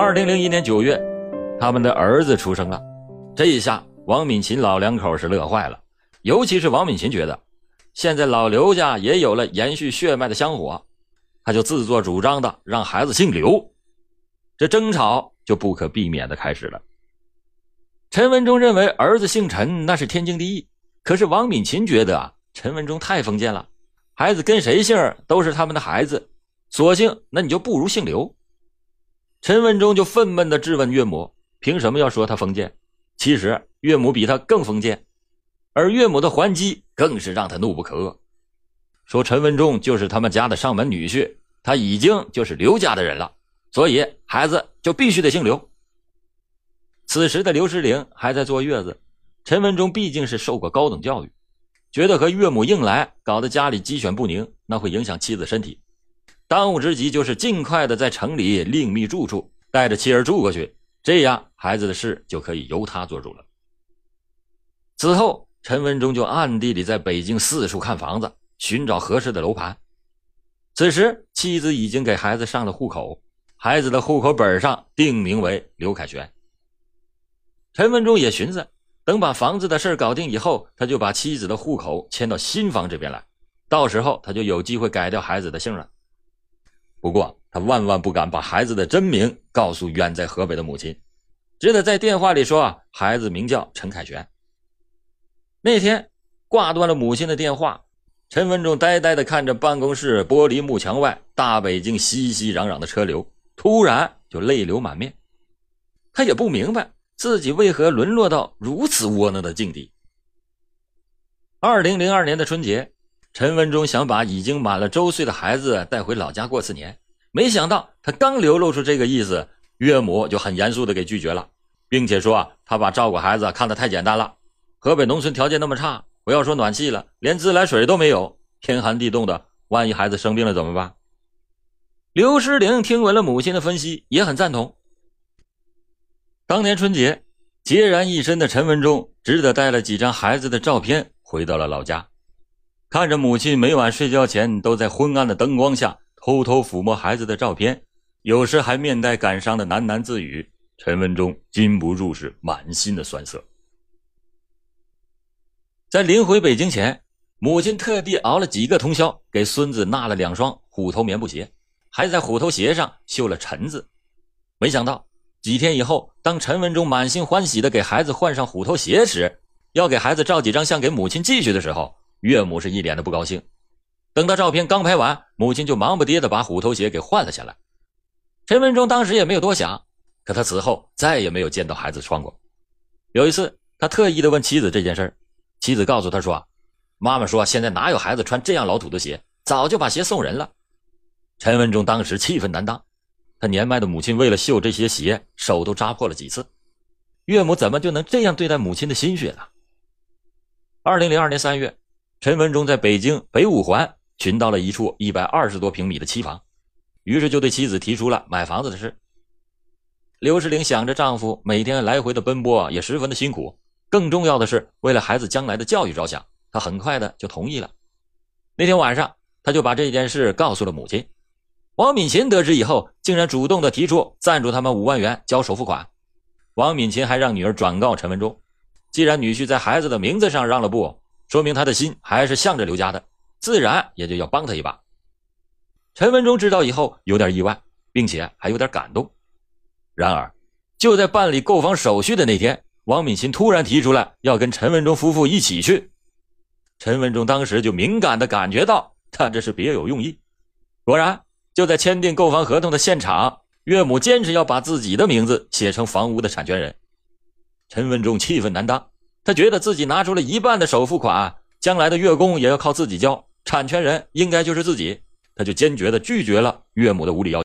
二零零一年九月，他们的儿子出生了。这一下，王敏琴老两口是乐坏了，尤其是王敏琴觉得，现在老刘家也有了延续血脉的香火，他就自作主张的让孩子姓刘，这争吵就不可避免的开始了。陈文忠认为儿子姓陈那是天经地义，可是王敏琴觉得啊，陈文忠太封建了，孩子跟谁姓都是他们的孩子，索性那你就不如姓刘。陈文忠就愤懑地质问岳母：“凭什么要说他封建？”其实岳母比他更封建，而岳母的还击更是让他怒不可遏，说陈文忠就是他们家的上门女婿，他已经就是刘家的人了，所以孩子就必须得姓刘。此时的刘诗玲还在坐月子，陈文忠毕竟是受过高等教育，觉得和岳母硬来，搞得家里鸡犬不宁，那会影响妻子身体。当务之急就是尽快的在城里另觅住处，带着妻儿住过去，这样孩子的事就可以由他做主了。此后，陈文忠就暗地里在北京四处看房子，寻找合适的楼盘。此时，妻子已经给孩子上了户口，孩子的户口本上定名为刘凯旋。陈文忠也寻思，等把房子的事搞定以后，他就把妻子的户口迁到新房这边来，到时候他就有机会改掉孩子的姓了。不过，他万万不敢把孩子的真名告诉远在河北的母亲，只得在电话里说：“孩子名叫陈凯旋。”那天挂断了母亲的电话，陈文忠呆呆地看着办公室玻璃幕墙外大北京熙熙攘攘的车流，突然就泪流满面。他也不明白自己为何沦落到如此窝囊的境地。二零零二年的春节。陈文忠想把已经满了周岁的孩子带回老家过次年，没想到他刚流露出这个意思，岳母就很严肃地给拒绝了，并且说啊他把照顾孩子看得太简单了。河北农村条件那么差，不要说暖气了，连自来水都没有，天寒地冻的，万一孩子生病了怎么办？刘诗玲听闻了母亲的分析，也很赞同。当年春节，孑然一身的陈文忠只得带了几张孩子的照片回到了老家。看着母亲每晚睡觉前都在昏暗的灯光下偷偷抚摸孩子的照片，有时还面带感伤的喃喃自语，陈文忠禁不住是满心的酸涩。在临回北京前，母亲特地熬了几个通宵，给孙子纳了两双虎头棉布鞋，还在虎头鞋上绣了“陈”字。没想到几天以后，当陈文忠满心欢喜地给孩子换上虎头鞋时，要给孩子照几张相给母亲寄去的时候。岳母是一脸的不高兴，等到照片刚拍完，母亲就忙不迭的把虎头鞋给换了下来。陈文忠当时也没有多想，可他此后再也没有见到孩子穿过。有一次，他特意的问妻子这件事儿，妻子告诉他说：“妈妈说现在哪有孩子穿这样老土的鞋，早就把鞋送人了。”陈文忠当时气愤难当，他年迈的母亲为了绣这些鞋，手都扎破了几次。岳母怎么就能这样对待母亲的心血呢？二零零二年三月。陈文忠在北京北五环寻到了一处一百二十多平米的期房，于是就对妻子提出了买房子的事。刘诗玲想着丈夫每天来回的奔波也十分的辛苦，更重要的是为了孩子将来的教育着想，她很快的就同意了。那天晚上，她就把这件事告诉了母亲。王敏琴得知以后，竟然主动的提出赞助他们五万元交首付款。王敏琴还让女儿转告陈文忠，既然女婿在孩子的名字上让了步。说明他的心还是向着刘家的，自然也就要帮他一把。陈文忠知道以后有点意外，并且还有点感动。然而，就在办理购房手续的那天，王敏琴突然提出来要跟陈文忠夫妇一起去。陈文忠当时就敏感地感觉到他这是别有用意。果然，就在签订购房合同的现场，岳母坚持要把自己的名字写成房屋的产权人。陈文忠气愤难当。他觉得自己拿出了一半的首付款，将来的月供也要靠自己交，产权人应该就是自己，他就坚决的拒绝了岳母的无理要求。